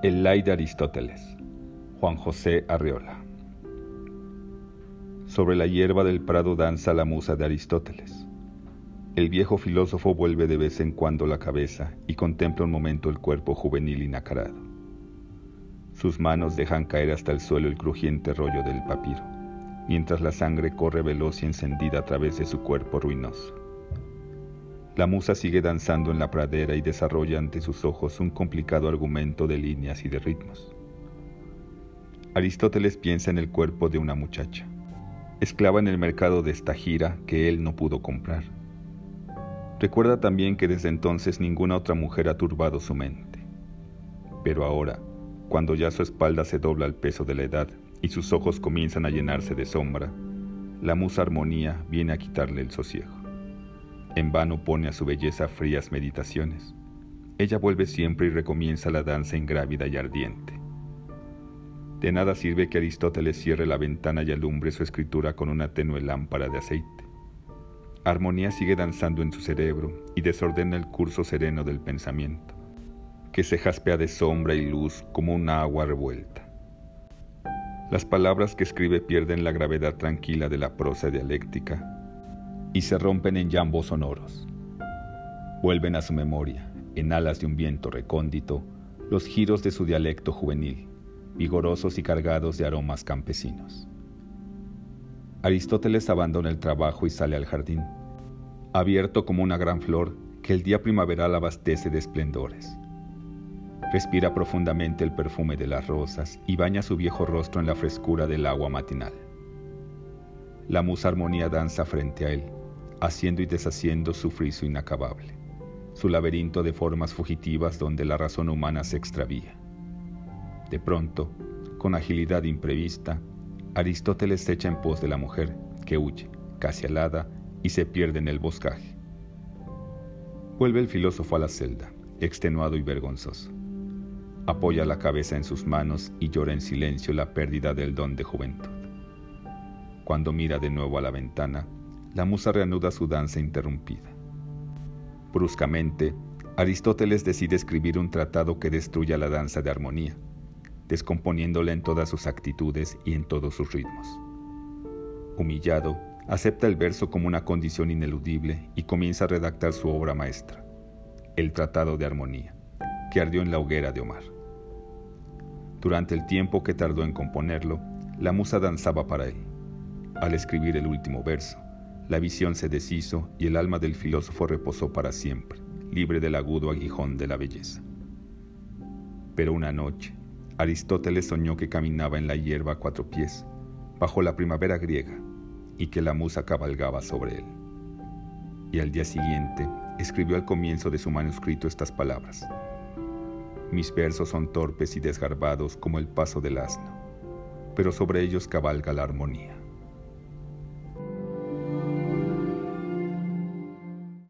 El lay de Aristóteles. Juan José Arreola. Sobre la hierba del prado danza la musa de Aristóteles. El viejo filósofo vuelve de vez en cuando la cabeza y contempla un momento el cuerpo juvenil y nacarado. Sus manos dejan caer hasta el suelo el crujiente rollo del papiro, mientras la sangre corre veloz y encendida a través de su cuerpo ruinoso. La musa sigue danzando en la pradera y desarrolla ante sus ojos un complicado argumento de líneas y de ritmos. Aristóteles piensa en el cuerpo de una muchacha, esclava en el mercado de esta gira que él no pudo comprar. Recuerda también que desde entonces ninguna otra mujer ha turbado su mente. Pero ahora, cuando ya su espalda se dobla al peso de la edad y sus ojos comienzan a llenarse de sombra, la musa armonía viene a quitarle el sosiego. En vano pone a su belleza frías meditaciones. Ella vuelve siempre y recomienza la danza ingrávida y ardiente. De nada sirve que Aristóteles cierre la ventana y alumbre su escritura con una tenue lámpara de aceite. Armonía sigue danzando en su cerebro y desordena el curso sereno del pensamiento, que se jaspea de sombra y luz como una agua revuelta. Las palabras que escribe pierden la gravedad tranquila de la prosa dialéctica y se rompen en llambos sonoros. Vuelven a su memoria, en alas de un viento recóndito, los giros de su dialecto juvenil, vigorosos y cargados de aromas campesinos. Aristóteles abandona el trabajo y sale al jardín, abierto como una gran flor que el día primaveral abastece de esplendores. Respira profundamente el perfume de las rosas y baña su viejo rostro en la frescura del agua matinal. La musa armonía danza frente a él, haciendo y deshaciendo su friso inacabable, su laberinto de formas fugitivas donde la razón humana se extravía. De pronto, con agilidad imprevista, Aristóteles se echa en pos de la mujer, que huye, casi alada, y se pierde en el boscaje. Vuelve el filósofo a la celda, extenuado y vergonzoso. Apoya la cabeza en sus manos y llora en silencio la pérdida del don de juventud. Cuando mira de nuevo a la ventana, la musa reanuda su danza interrumpida. Bruscamente, Aristóteles decide escribir un tratado que destruya la danza de armonía, descomponiéndola en todas sus actitudes y en todos sus ritmos. Humillado, acepta el verso como una condición ineludible y comienza a redactar su obra maestra, el Tratado de Armonía, que ardió en la hoguera de Omar. Durante el tiempo que tardó en componerlo, la musa danzaba para él. Al escribir el último verso, la visión se deshizo y el alma del filósofo reposó para siempre, libre del agudo aguijón de la belleza. Pero una noche, Aristóteles soñó que caminaba en la hierba a cuatro pies, bajo la primavera griega, y que la musa cabalgaba sobre él. Y al día siguiente escribió al comienzo de su manuscrito estas palabras. Mis versos son torpes y desgarbados como el paso del asno, pero sobre ellos cabalga la armonía.